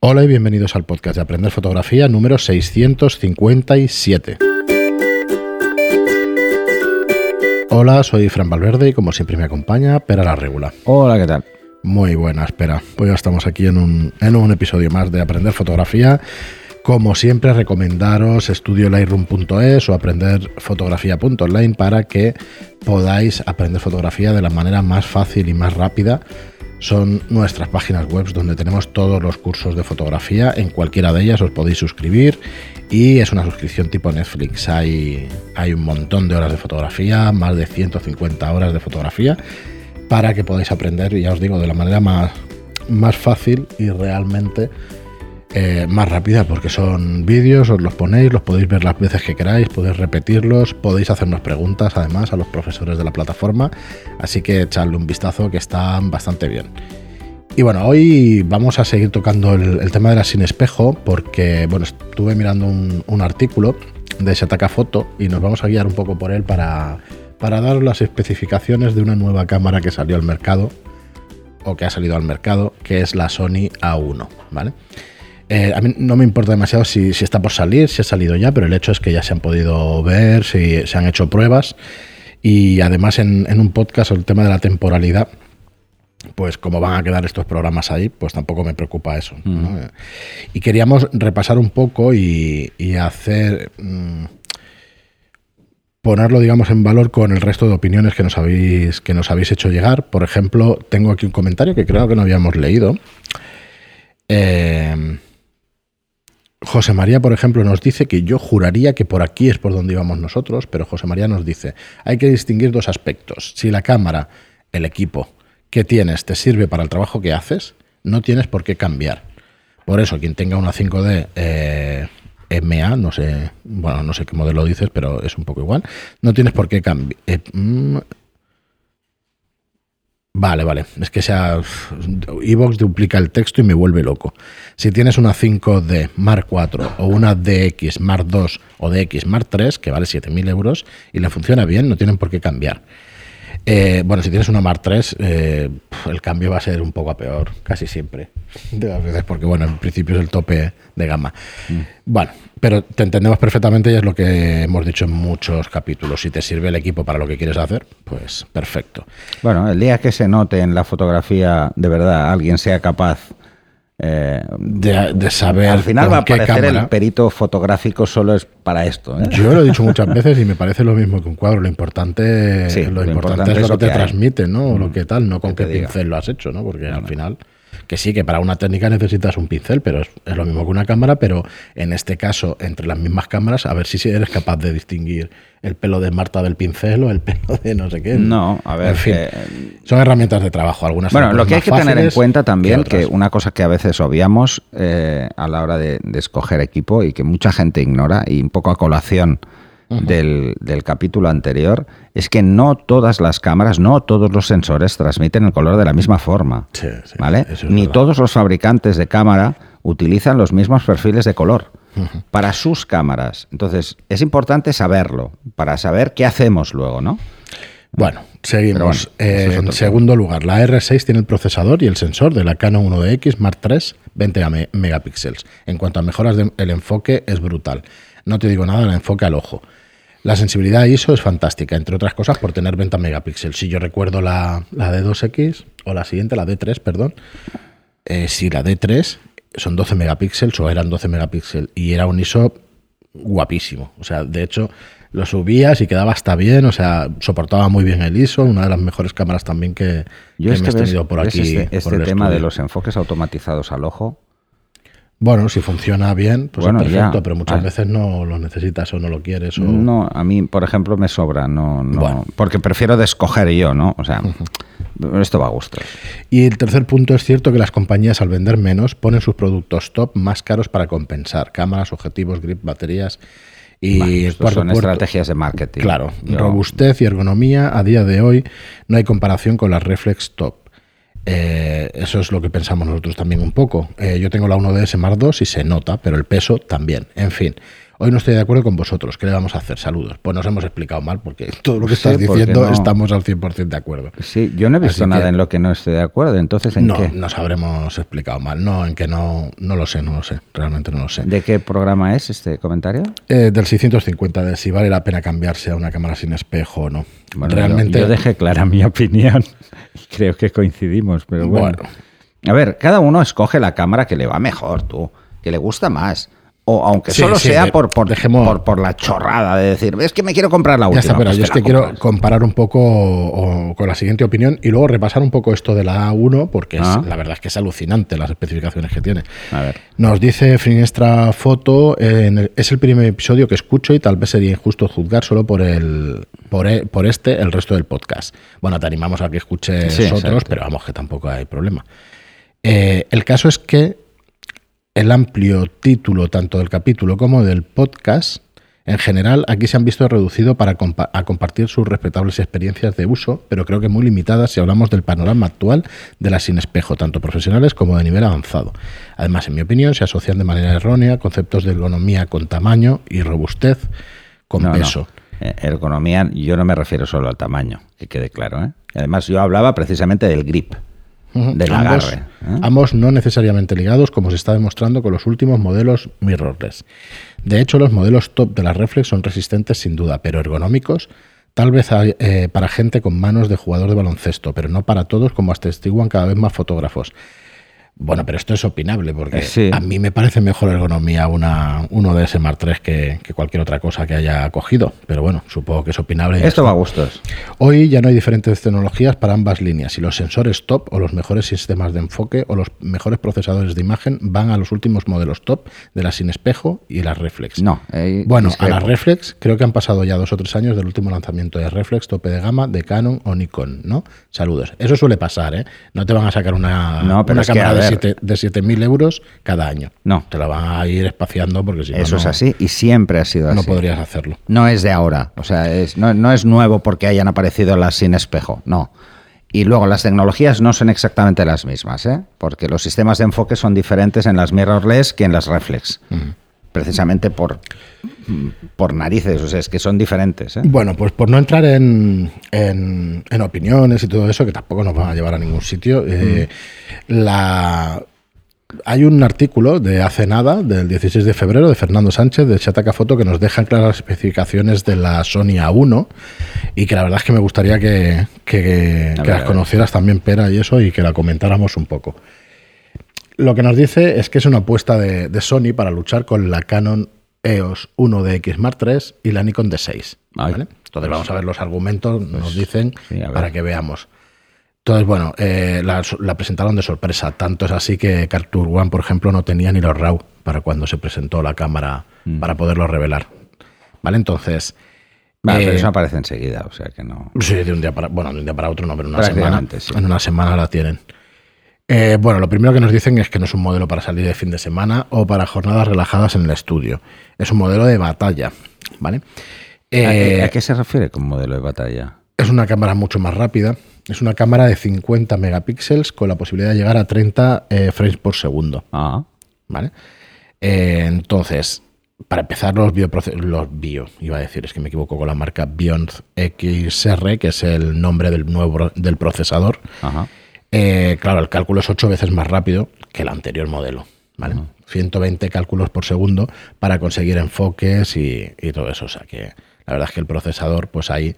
Hola y bienvenidos al podcast de Aprender Fotografía número 657. Hola, soy Fran Valverde y como siempre me acompaña Pera la Regula. Hola, ¿qué tal? Muy buena, espera. Hoy ya estamos aquí en un, en un episodio más de Aprender Fotografía. Como siempre, recomendaros estudiolightroom.es o aprenderfotografía.online para que podáis aprender fotografía de la manera más fácil y más rápida son nuestras páginas web donde tenemos todos los cursos de fotografía. En cualquiera de ellas os podéis suscribir y es una suscripción tipo Netflix. Hay, hay un montón de horas de fotografía, más de 150 horas de fotografía, para que podáis aprender, ya os digo, de la manera más, más fácil y realmente eh, más rápida, porque son vídeos, os los ponéis, los podéis ver las veces que queráis, podéis repetirlos, podéis hacernos preguntas además a los profesores de la plataforma, así que echadle un vistazo que están bastante bien. Y bueno, hoy vamos a seguir tocando el, tema de la sin espejo, porque bueno, estuve mirando un, artículo de Shataka Foto y nos vamos a guiar un poco por él para, para dar las especificaciones de una nueva cámara que salió al mercado, o que ha salido al mercado, que es la Sony A1, ¿vale? Eh, a mí no me importa demasiado si, está por salir, si ha salido ya, pero el hecho es que ya se han podido ver, si, se han hecho pruebas y además en, un podcast el tema de la temporalidad, pues como van a quedar estos programas ahí, pues tampoco me preocupa eso. Y queríamos repasar un poco y, hacer... Mm, ponerlo, digamos, en valor con el resto de opiniones que nos habéis, que nos habéis hecho llegar. Por ejemplo, tengo aquí un comentario que creo que no habíamos leído. Eh, José María, por ejemplo, nos dice que yo juraría que por aquí es por donde íbamos nosotros, pero José María nos dice, hay que distinguir dos aspectos. Si la cámara, el equipo que tienes te sirve para el trabajo que haces, no tienes por qué cambiar. Por eso, quien tenga una 5D eh, MA, no sé, bueno, no sé qué modelo dices, pero es un poco igual, no tienes por qué cambiar. Eh, mm, Vale, vale. Es que sea. Evox duplica el texto y me vuelve loco. Si tienes una 5D Mark IV o una DX Mark II o DX Mark III, que vale 7.000 euros, y le funciona bien, no tienen por qué cambiar. Eh, bueno, si tienes una Mark III, eh, el cambio va a ser un poco a peor, casi siempre. De las veces, porque bueno, en principio es el tope de gama. Mm. Bueno, pero te entendemos perfectamente y es lo que hemos dicho en muchos capítulos. Si te sirve el equipo para lo que quieres hacer, pues perfecto. Bueno, el día que se note en la fotografía de verdad alguien sea capaz eh, de, saber. Al final va a parecer el perito fotográfico solo es para esto. ¿eh? Yo lo he dicho muchas veces y me parece lo mismo que un cuadro. Lo importante, lo, importante, es lo que te transmite, ¿no? O lo mm, que tal, no con qué pincel lo has hecho, ¿no? Porque al final que sí, que para una técnica necesitas un pincel, pero es, lo mismo que una cámara, pero en este caso, entre las mismas cámaras, a ver si eres capaz de distinguir el pelo de Marta del pincel o el pelo de no sé qué. No, a ver. son herramientas de trabajo, algunas Bueno, lo que hay que tener en cuenta también, que, una cosa que a veces obviamos eh, a la hora de, de escoger equipo y que mucha gente ignora, y un poco a colación del, capítulo anterior es que no todas las cámaras, no todos los sensores transmiten el color de la misma forma. ¿vale? Ni todos los fabricantes de cámara utilizan los mismos perfiles de color para sus cámaras. Entonces, es importante saberlo, para saber qué hacemos luego, ¿no? Bueno, seguimos. en segundo lugar, la R6 tiene el procesador y el sensor de la Canon 1DX Mark III 20 megapíxeles. En cuanto a mejoras del enfoque, es brutal. No te digo nada, el enfoque al ojo. La sensibilidad ISO es fantástica, entre otras cosas por tener 20 megapíxeles. Si yo recuerdo la, la D2X, o la siguiente, la D3, perdón, eh, si la D3 son 12 megapíxeles o eran 12 megapíxeles y era un ISO guapísimo. O sea, de hecho, lo subías y quedaba hasta bien, o sea, soportaba muy bien el ISO, una de las mejores cámaras también que, yo que tenido por aquí. Este, este tema de los enfoques automatizados al ojo, bueno, si funciona bien, pues es perfecto, pero muchas ah. veces no lo necesitas o no lo quieres. No, a mí, por ejemplo, me sobra, no, no porque prefiero de escoger yo, ¿no? O sea, esto va a gusto. Y el tercer punto es cierto que las compañías al vender menos ponen sus productos top más caros para compensar cámaras, objetivos, grip, baterías. Y son estrategias de marketing. Claro, robustez y ergonomía a día de hoy no hay comparación con las reflex top. Eh, eso es lo que pensamos nosotros también un poco. Eh, yo tengo la 1DS Mark II y se nota, pero el peso también. En fin, Hoy no estoy de acuerdo con vosotros. ¿Qué le vamos a hacer? Saludos. Pues nos hemos explicado mal porque todo lo que estás diciendo estamos al 100% de acuerdo. Sí, yo no he visto nada en lo que no esté de acuerdo. Entonces, ¿en no, qué? nos habremos explicado mal. No, en que no, no lo sé, no lo sé. Realmente no lo sé. ¿De qué programa es este comentario? Eh, del 650, de si vale la pena cambiarse a una cámara sin espejo o no. Realmente. Yo, dejé clara mi opinión y creo que coincidimos, pero bueno. A ver, cada uno escoge la cámara que le va mejor, tú, que le gusta más o aunque solo sea por, por, por, la chorrada de decir, es que me quiero comprar la última. Ya está, pero pues yo es que quiero comparar un poco con la siguiente opinión y luego repasar un poco esto de la A1, porque ah. la verdad es que es alucinante las especificaciones que tiene. A ver. Nos dice Finestra Foto, es el primer episodio que escucho y tal vez sería injusto juzgar solo por el por, e, por este el resto del podcast. Bueno, te animamos a que escuches otros, pero vamos, que tampoco hay problema. Eh, el caso es que el amplio título tanto del capítulo como del podcast, en general aquí se han visto reducido para a compartir sus respetables experiencias de uso, pero creo que muy limitadas si hablamos del panorama actual de las sin espejo, tanto profesionales como de nivel avanzado. Además, en mi opinión, se asocian de manera errónea conceptos de ergonomía con tamaño y robustez con peso. Eh, ergonomía, yo no me refiero solo al tamaño, que quede claro. ¿eh? Además, yo hablaba precisamente del grip del ambos, ¿eh? ambos no necesariamente ligados, como se está demostrando con los últimos modelos mirrorless. De hecho, los modelos top de la reflex son resistentes sin duda, pero ergonómicos, tal vez eh, para gente con manos de jugador de baloncesto, pero no para todos, como atestiguan cada vez más fotógrafos. Bueno, pero esto es opinable, porque a mí me parece mejor ergonomía una, uno de ese Mark 3 que, cualquier otra cosa que haya cogido. Pero bueno, supongo que es opinable. Esto va a gustos. Hoy ya no hay diferentes tecnologías para ambas líneas y los sensores top o los mejores sistemas de enfoque o los mejores procesadores de imagen van a los últimos modelos top de las sin espejo y las reflex. No. bueno, a las reflex creo que han pasado ya dos o tres años del último lanzamiento de reflex tope de gama de Canon o Nikon, ¿no? Saludos. Eso suele pasar, ¿eh? No te van a sacar una, no, una cámara de 7.000 euros cada año. No. Te la van a ir espaciando porque si Eso es así y siempre ha sido así. No podrías hacerlo. No es de ahora. O sea, es, no, es nuevo porque hayan aparecido las sin espejo. No. Y luego las tecnologías no son exactamente las mismas, ¿eh? porque los sistemas de enfoque son diferentes en las mirrorless que en las reflex. Precisamente por, por narices, o sea, es que son diferentes. ¿eh? Bueno, pues por no entrar en, en, opiniones y todo eso, que tampoco nos van a llevar a ningún sitio, eh, la, hay un artículo de hace nada, del 16 de febrero, de Fernando Sánchez, de Chataca Foto, que nos deja claras las especificaciones de la Sony A1 y que la verdad es que me gustaría que, las conocieras también, Pera, y eso, y que la comentáramos un poco. Lo que nos dice es que es una apuesta de, Sony para luchar con la Canon EOS 1 X Mark III y la Nikon D6. Entonces vamos a ver los argumentos, nos pues, dicen, para que veamos. Entonces, bueno, eh, la, presentaron de sorpresa. Tanto es así que Cartoon One, por ejemplo, no tenía ni los RAW para cuando se presentó la cámara mm. para poderlo revelar. ¿Vale? Entonces. Vale, pero eh, eso aparece enseguida, o sea que no. Sí, de un día para. Bueno, de un día para otro no, pero una semana. En una semana la tienen. Eh, bueno, lo primero que nos dicen es que no es un modelo para salir de fin de semana o para jornadas relajadas en el estudio. Es un modelo de batalla. ¿Vale? ¿A qué se refiere con modelo de batalla? Es una cámara mucho más rápida es una cámara de 50 megapíxeles con la posibilidad de llegar a 30 eh, frames por segundo. Ah. ¿Vale? Eh, entonces, para empezar, los bio, los bio, iba a decir, es que me equivoco con la marca Beyond XR, que es el nombre del nuevo del procesador. Eh, claro, el cálculo es 8 veces más rápido que el anterior modelo. ¿vale? 120 cálculos por segundo para conseguir enfoques y, y, todo eso. O sea que la verdad es que el procesador, pues ahí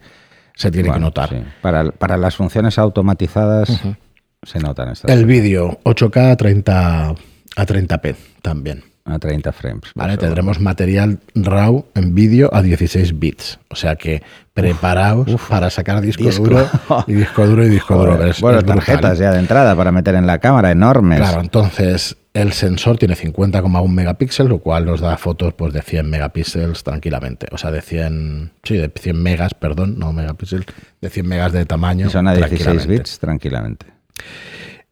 se tiene que notar. Para, las funciones automatizadas se notan estas. El vídeo 8K a 30 a 30p también. A 30 frames. Vale, tendremos material RAW en vídeo a 16 bits. O sea que preparaos para sacar disco, duro y disco duro y disco duro. bueno, tarjetas ya de entrada para meter en la cámara, enormes. Claro, entonces el sensor tiene 50,1 megapíxeles, lo cual nos da fotos pues, de 100 megapíxeles tranquilamente. O sea, de 100, sí, de 100 megas, perdón, no megapíxeles, de 100 megas de tamaño. Y son a 16 bits tranquilamente.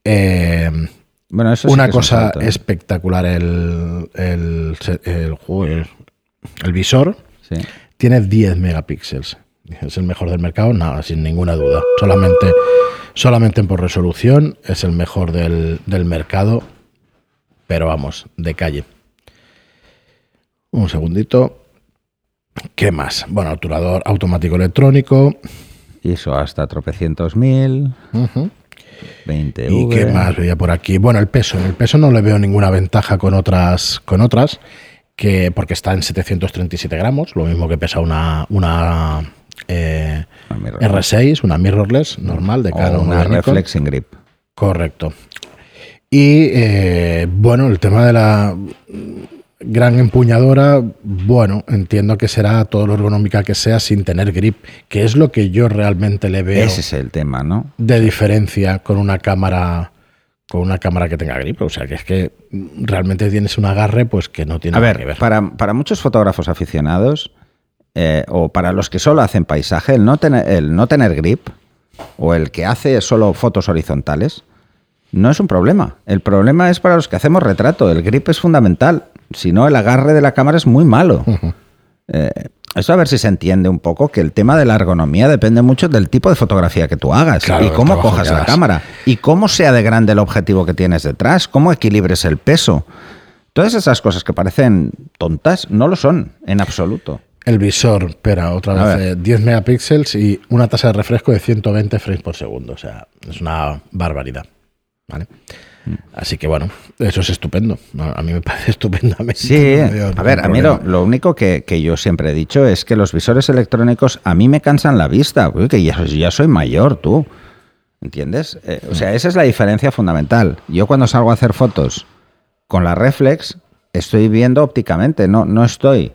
Eh, bueno, eso una cosa ¿eh? espectacular, el, el, el, el visor tiene 10 megapíxeles. Es el mejor del mercado, nada, sin ninguna duda. Solamente, solamente por resolución es el mejor del, del mercado, pero vamos, de calle. Un segundito. ¿Qué más? Bueno, obturador automático electrónico. ISO hasta tropecientos mil. 20 ¿Y qué más veía por aquí? Bueno, el peso. En el peso no le veo ninguna ventaja con otras, con otras que porque está en 737 gramos, lo mismo que pesa una, una eh, R6, una mirrorless normal de Canon. una reflexing grip. Correcto. Y eh, bueno, el tema de la gran empuñadora, bueno, entiendo que será todo lo ergonómica que sea sin tener grip, que es lo que yo realmente le veo. Ese es el tema, ¿no? De diferencia con una cámara con una cámara que tenga grip, o sea, que es que realmente tienes un agarre pues que no tiene nada que ver. Para, para muchos fotógrafos aficionados eh, o para los que solo hacen paisaje, el no, tener, el no tener grip o el que hace solo fotos horizontales no es un problema. El problema es para los que hacemos retrato. El grip es fundamental. Si no, el agarre de la cámara es muy malo. Eh, eso a ver si se entiende un poco que el tema de la ergonomía depende mucho del tipo de fotografía que tú hagas y cómo cojas la cámara y cómo sea de grande el objetivo que tienes detrás, cómo equilibres el peso. Todas esas cosas que parecen tontas no lo son en absoluto. El visor, espera, otra vez, 10 megapíxeles y una tasa de refresco de 120 frames por segundo. O sea, es una barbaridad. ¿Vale? Así que bueno, eso es estupendo. A mí me parece estupendamente. Sí, a ver, a mí lo, único que, yo siempre he dicho es que los visores electrónicos a mí me cansan la vista, que ya, ya soy mayor, tú. ¿Entiendes? Eh, o sea, esa es la diferencia fundamental. Yo cuando salgo a hacer fotos con la reflex, estoy viendo ópticamente, no, no estoy.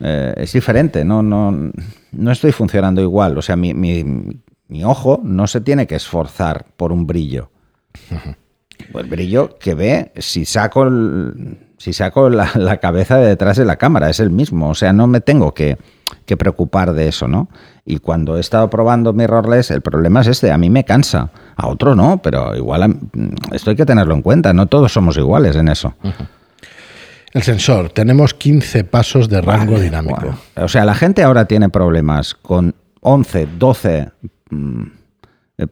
Eh, es diferente, no, no, no estoy funcionando igual. O sea, mi, mi, ojo no se tiene que esforzar por un brillo. El brillo que ve si saco, si saco la, cabeza de detrás de la cámara, es el mismo. O sea, no me tengo que, preocupar de eso, ¿no? Y cuando he estado probando mirrorless, el problema es este, a mí me cansa, a otro no, pero igual esto hay que tenerlo en cuenta, no todos somos iguales en eso. El sensor, tenemos 15 pasos de rango dinámico. O sea, la gente ahora tiene problemas con 11, 12 eh,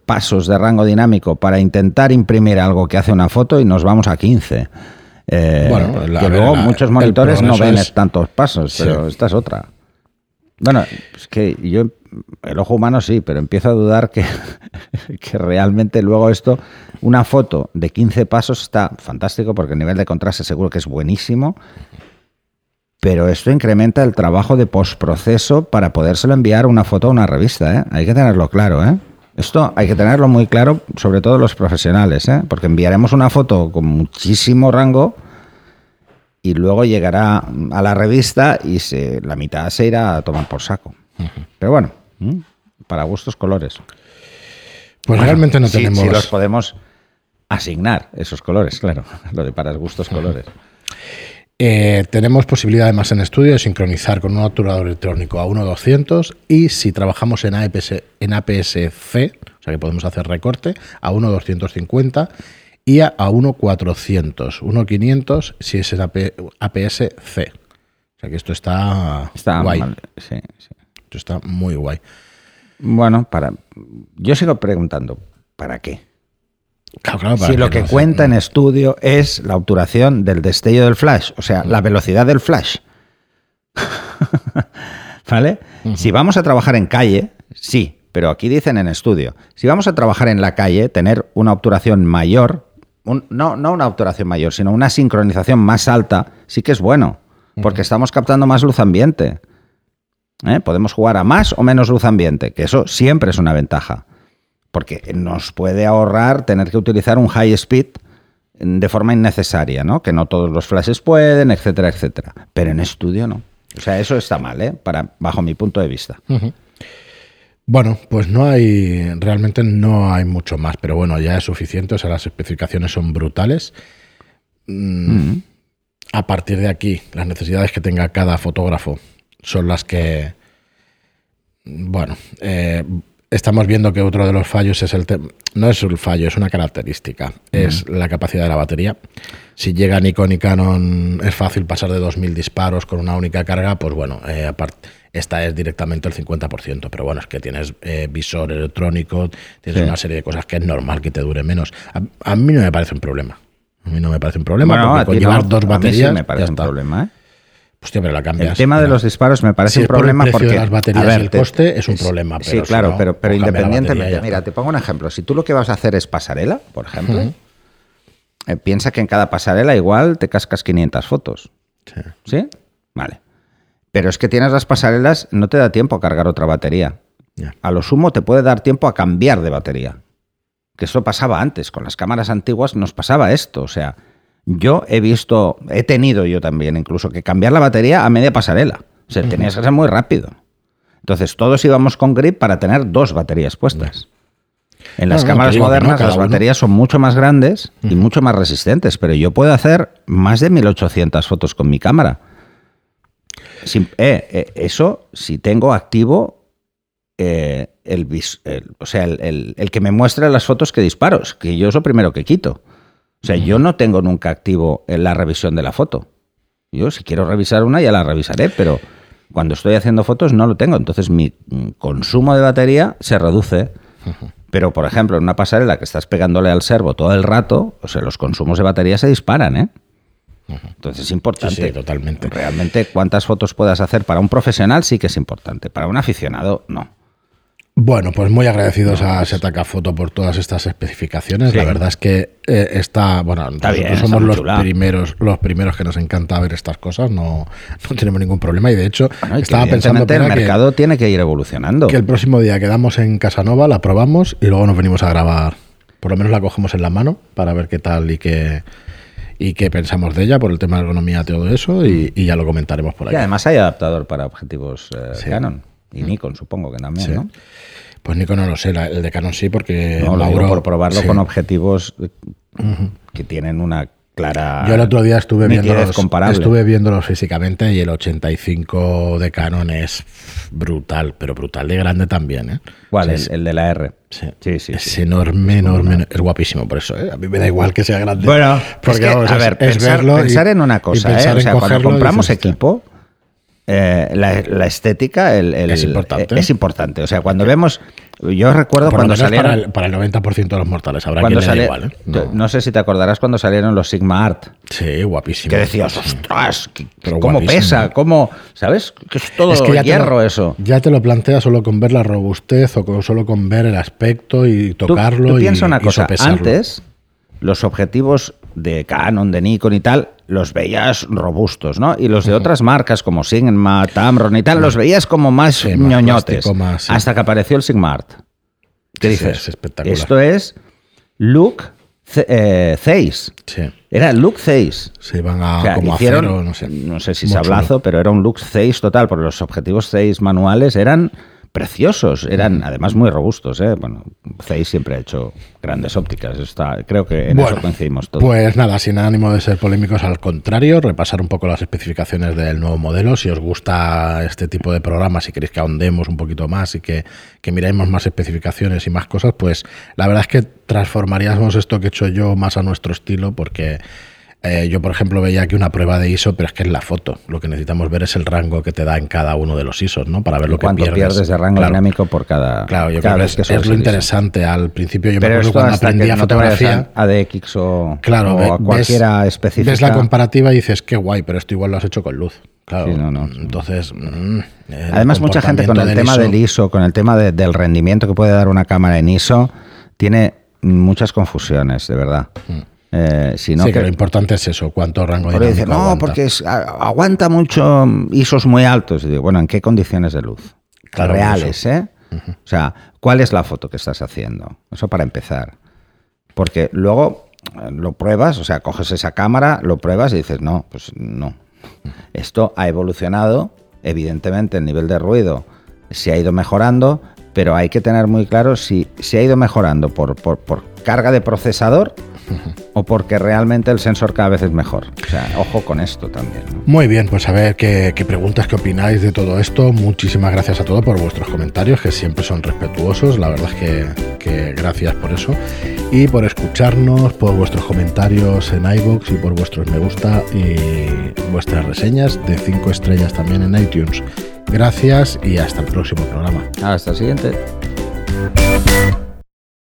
pasos de rango dinámico para intentar imprimir algo que hace una foto y nos vamos a 15. Eh, bueno, que luego muchos monitores no ven tantos pasos, pero esta es otra. Bueno, es que yo, el ojo humano sí, pero empiezo a dudar que, que realmente luego esto, una foto de 15 pasos está fantástico porque el nivel de contraste seguro que es buenísimo, pero esto incrementa el trabajo de postproceso para podérselo enviar una foto a una revista, ¿eh? Hay que tenerlo claro, ¿eh? Esto hay que tenerlo muy claro, sobre todo los profesionales, ¿eh? porque enviaremos una foto con muchísimo rango y luego llegará a la revista y se, la mitad se irá a tomar por saco. Pero bueno, para gustos colores. Pues realmente no tenemos. Si los podemos asignar esos colores, claro. Lo de para gustos colores. Eh, tenemos posibilidad además en estudio de sincronizar con un obturador electrónico a 1.200 y si trabajamos en, APS, en APS-C, o sea que podemos hacer recorte, a 1.250 y a, 1.400, 1.500 si es en APS-C. O sea que esto está, está guay. Esto está muy guay. Bueno, para yo sigo preguntando, ¿para qué? Si lo que, cuenta en estudio es la obturación del destello del flash, o sea, la velocidad del flash. ¿Vale? Si vamos a trabajar en calle, sí, pero aquí dicen en estudio. Si vamos a trabajar en la calle, tener una obturación mayor, no, no una obturación mayor, sino una sincronización más alta, sí que es bueno, porque estamos captando más luz ambiente. ¿Eh? Podemos jugar a más o menos luz ambiente, que eso siempre es una ventaja porque nos puede ahorrar tener que utilizar un high speed de forma innecesaria, ¿no? Que no todos los flashes pueden, etcétera, etcétera. Pero en estudio no. O sea, eso está mal, ¿eh? Para, bajo mi punto de vista. Bueno, pues no hay, realmente no hay mucho más, pero bueno, ya es suficiente, o sea, las especificaciones son brutales. Mm, a partir de aquí, las necesidades que tenga cada fotógrafo son las que, bueno, eh, estamos viendo que otro de los fallos es el no es el fallo, es una característica, es la capacidad de la batería. Si llega Nikon y Canon es fácil pasar de 2000 disparos con una única carga, pues bueno, eh, esta es directamente el 50%, pero bueno, es que tienes eh, visor electrónico, tienes una serie de cosas que es normal que te dure menos. A, mí no me parece un problema. A mí no me parece un problema porque con llevar dos baterías me parece un problema, ¿eh? Hostia, pero la cambias. El tema de los disparos me parece un problema el porque de las baterías y el coste es un problema. sí, claro, pero, pero independientemente, mira, te pongo un ejemplo. Si tú lo que vas a hacer es pasarela, por ejemplo, eh, piensa que en cada pasarela igual te cascas 500 fotos. Sí. ¿Sí? Vale. Pero es que tienes las pasarelas, no te da tiempo a cargar otra batería. A lo sumo te puede dar tiempo a cambiar de batería. Que eso pasaba antes. Con las cámaras antiguas nos pasaba esto. O sea, yo he visto, he tenido yo también incluso que cambiar la batería a media pasarela. O sea, tenías que ser muy rápido. Entonces todos íbamos con grip para tener dos baterías puestas. En las cámaras modernas las baterías son mucho más grandes y mucho más resistentes, pero yo puedo hacer más de 1800 fotos con mi cámara. Eh, eh, eso si tengo activo eh, el, o sea, el, que me muestre las fotos que disparo, que yo es lo primero que quito. O sea, yo no tengo nunca activo la revisión de la foto. Yo si quiero revisar una ya la revisaré, pero cuando estoy haciendo fotos no lo tengo. Entonces mi mm, consumo de batería se reduce. Pero, por ejemplo, en una pasarela que estás pegándole al servo todo el rato, o sea, los consumos de batería se disparan, ¿eh? Entonces es importante. Sí, totalmente. Realmente cuántas fotos puedas hacer para un profesional sí que es importante, para un aficionado no. Bueno, pues muy agradecidos a Setaca Foto por todas estas especificaciones. La verdad es que eh, está, bueno, nosotros somos los primeros, los primeros que nos encanta ver estas cosas, no, no tenemos ningún problema. Y de hecho, estaba pensando que el mercado tiene que ir evolucionando. Que el próximo día quedamos en Casanova, la probamos y luego nos venimos a grabar. Por lo menos la cogemos en la mano para ver qué tal y qué y qué pensamos de ella por el tema de ergonomía, todo eso, y, ya lo comentaremos por ahí. Y además hay adaptador para objetivos eh, Canon y Nikon, supongo que también, ¿no? Pues Nikon no lo sé, el de Canon sí, porque no, por probarlo con objetivos que tienen una clara. Yo el otro día estuve viéndolos, estuve viéndolos físicamente y el 85 de Canon es brutal, pero brutal de grande también. ¿eh? ¿Cuál? es el, de la R. Sí, sí, sí Es enorme, enorme. Es guapísimo por eso. ¿eh? A mí me da igual que sea grande. Bueno, porque a ver, pensar, pensar en una cosa. ¿eh? O sea, cuando compramos equipo eh, la, estética es, importante. es importante. O sea, cuando vemos. Yo recuerdo cuando salieron. Para el, 90% de los mortales, habrá cuando quien igual. ¿eh? No. sé si te acordarás cuando salieron los Sigma Art. Sí, guapísimo. Que decías, ostras, ¿cómo pesa? ¿Cómo.? ¿Sabes? Que es todo es que hierro eso. Ya te lo planteas solo con ver la robustez o solo con ver el aspecto y tocarlo. Tú, piensa una cosa. Antes, los objetivos de Canon, de Nikon y tal, los veías robustos, ¿no? Y los de otras marcas como Sigma, Tamron y tal, los veías como más ñoñotes. Hasta que apareció el Sigma Art. ¿Qué dices? espectacular. Esto es look eh, Sí. Era look Zeiss. Se iban a como hicieron, no sé. No sé si sablazo, pero era un look Zeiss total, porque los objetivos Zeiss manuales eran preciosos, eran además muy robustos. ¿eh? Bueno, Zeiss siempre ha hecho grandes ópticas, está, creo que en eso coincidimos todos. Pues nada, sin ánimo de ser polémicos, al contrario, repasar un poco las especificaciones del nuevo modelo. Si os gusta este tipo de programas, si queréis que ahondemos un poquito más y que, que miremos más especificaciones y más cosas, pues la verdad es que transformaríamos esto que he hecho yo más a nuestro estilo, porque eh, yo, por ejemplo, veía aquí una prueba de ISO, pero es que es la foto. Lo que necesitamos ver es el rango que te da en cada uno de los ISOs, ¿no? Para ver lo que pierdes. pierdes de rango dinámico por cada. Claro, yo creo que es, lo interesante. Al principio yo me acuerdo cuando aprendí a fotografía. A DX o, claro, o a cualquiera específica. Ves la comparativa y dices, qué guay, pero esto igual lo has hecho con luz. Claro, no, no. entonces. Mm, Además, mucha gente con el tema del ISO, con el tema del rendimiento que puede dar una cámara en ISO, tiene muchas confusiones, de verdad. Mm. Eh, sino sí, que, lo importante es eso, cuánto rango de dice, No, porque aguanta mucho ISOs muy altos. Y digo, bueno, ¿en qué condiciones de luz? Reales, ¿eh? O sea, ¿cuál es la foto que estás haciendo? Eso para empezar. Porque luego eh, lo pruebas, o sea, coges esa cámara, lo pruebas y dices, no, pues no. Esto ha evolucionado, evidentemente el nivel de ruido se ha ido mejorando, pero hay que tener muy claro si se ha ido mejorando por, por, por carga de procesador o porque realmente el sensor cada vez es mejor. O sea, ojo con esto también. Muy bien, pues a ver qué, preguntas, qué opináis de todo esto. Muchísimas gracias a todos por vuestros comentarios, que siempre son respetuosos. La verdad es que, gracias por eso. Y por escucharnos, por vuestros comentarios en iVoox y por vuestros me gusta y vuestras reseñas de 5 estrellas también en iTunes. Gracias y hasta el próximo programa. Hasta el siguiente.